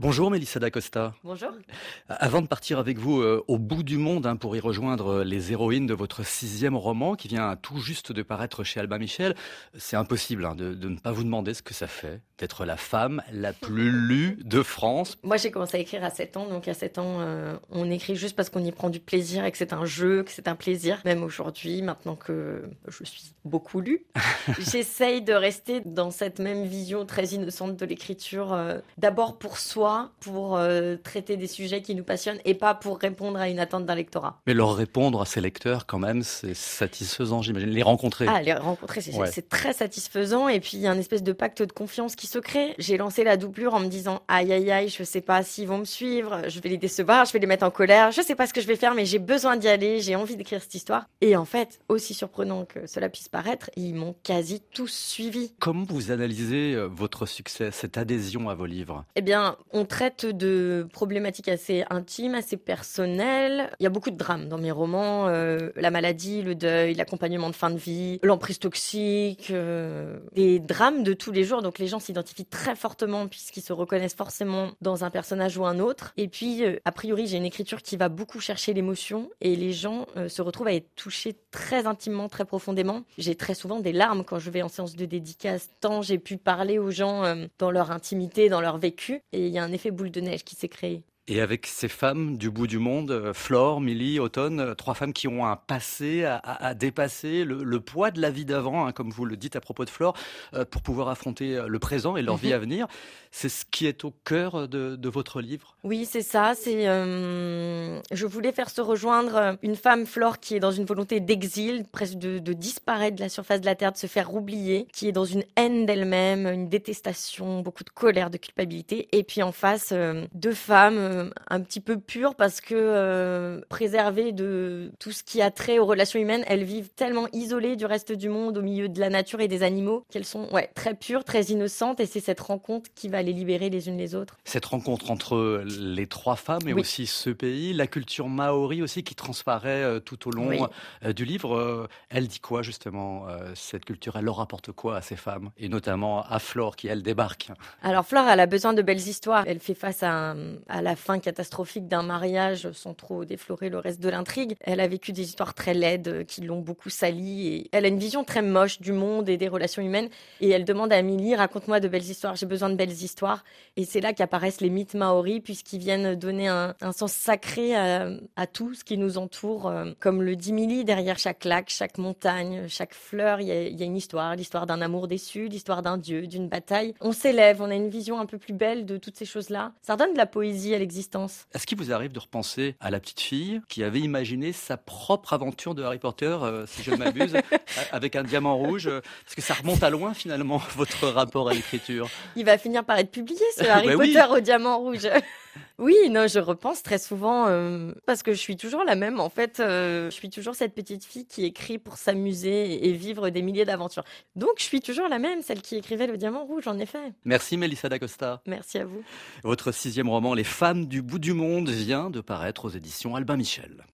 Bonjour Mélissa D'Acosta. Bonjour. Avant de partir avec vous euh, au bout du monde hein, pour y rejoindre euh, les héroïnes de votre sixième roman qui vient tout juste de paraître chez Albin Michel, c'est impossible hein, de, de, ne pas vous demander ce que ça fait d'être la femme la plus lue de France. Moi j'ai commencé à écrire à 7 ans, donc à 7 ans euh, on écrit juste parce qu'on y prend du plaisir et que c'est un jeu, que c'est un plaisir. Même aujourd'hui, maintenant que je suis beaucoup lue, j'essaye de rester dans cette même vision très innocente de l'écriture, d'abord pour soi pour euh, traiter des sujets qui nous passionnent et pas pour répondre à une attente d'un lectorat. Mais leur répondre à ces lecteurs, quand même, c'est satisfaisant, j'imagine. Les rencontrer. Ah, les rencontrer, c'est très satisfaisant. Et puis, il y a un espèce de pacte de confiance qui se crée. J'ai lancé la doublure en me disant aïe, aïe, aïe, je sais pas s'ils vont me suivre, je vais les décevoir, je vais les mettre en colère, je sais pas ce que je vais faire, mais j'ai besoin d'y aller, j'ai envie d'écrire cette histoire. Et en fait, aussi surprenant que cela puisse paraître, ils m'ont quasi tous suivi. Comment vous analysez euh, votre succès, cette adhésion à vos livres? Eh bien, on traite de problématiques assez intimes, assez personnelles. Il y a beaucoup de drames dans mes romans. Euh, la maladie, le deuil, l'accompagnement de fin de vie, l'emprise toxique, euh, des drames de tous les jours. Donc les gens s'identifient très fortement puisqu'ils se reconnaissent forcément dans un personnage ou un autre. Et puis, euh, a priori, j'ai une écriture qui va beaucoup chercher l'émotion et les gens se retrouvent à être touchés très intimement, très profondément. J'ai très souvent des larmes quand je vais en séance de dédicace, tant j'ai pu parler aux gens dans leur intimité, dans leur vécu. Et il y a un effet boule de neige qui s'est créé. Et avec ces femmes du bout du monde, euh, Flore, Millie, Automne, euh, trois femmes qui ont un passé à, dépasser, le, poids de la vie d'avant, hein, comme vous le dites à propos de Flore, euh, pour pouvoir affronter le présent et leur vie mhm. à venir. C'est ce qui est au cœur de, votre livre? Oui, c'est ça. C'est, je voulais faire se rejoindre une femme, Flore, qui est dans une volonté d'exil, presque de, de, disparaître de la surface de la Terre, de se faire oublier, qui est dans une haine d'elle-même, une détestation, beaucoup de colère, de culpabilité. Et puis en face, deux femmes euh, un petit peu pure parce que euh, préservées de tout ce qui a trait aux relations humaines, elles vivent tellement isolées du reste du monde, au milieu de la nature et des animaux, qu'elles sont ouais, très pures, très innocentes, et c'est cette rencontre qui va les libérer les unes les autres. Cette rencontre entre les trois femmes et aussi ce pays, la culture maori aussi qui transparaît euh, tout au long du livre, elle dit quoi justement cette culture? Elle leur apporte quoi à ces femmes? Et notamment à Flore qui elle débarque. Alors Flore, elle a besoin de belles histoires. Elle fait face à, à la fin catastrophique d'un mariage sans trop déflorer le reste de l'intrigue. Elle a vécu des histoires très laides euh, qui l'ont beaucoup salie et elle a une vision très moche du monde et des relations humaines et elle demande à Amélie raconte-moi de belles histoires, j'ai besoin de belles histoires et c'est là qu'apparaissent les mythes maoris puisqu'ils viennent donner un, sens sacré à, tout ce qui nous entoure. Euh, comme le dit Millie, derrière chaque lac, chaque montagne, chaque fleur, il y a, une histoire, l'histoire d'un amour déçu, l'histoire d'un dieu, d'une bataille. On s'élève, on a une vision un peu plus belle de toutes ces choses-là. Ça donne de la poésie à est-ce qu'il vous arrive de repenser à la petite fille qui avait imaginé sa propre aventure de Harry Potter, euh, si je ne m'abuse, avec un diamant rouge euh, Parce que ça remonte à loin finalement, votre rapport à l'écriture? Il va finir par être publié ce Harry bah Potter au diamant rouge. Oui, non, je repense très souvent euh, parce que je suis toujours la même. En fait, je suis toujours cette petite fille qui écrit pour s'amuser et vivre des milliers d'aventures. Donc, je suis toujours la même, celle qui écrivait le diamant rouge, en effet. Merci, Mélissa D'Acosta. Merci à vous. Votre sixième roman, Les femmes du bout du monde, vient de paraître aux éditions Albin Michel.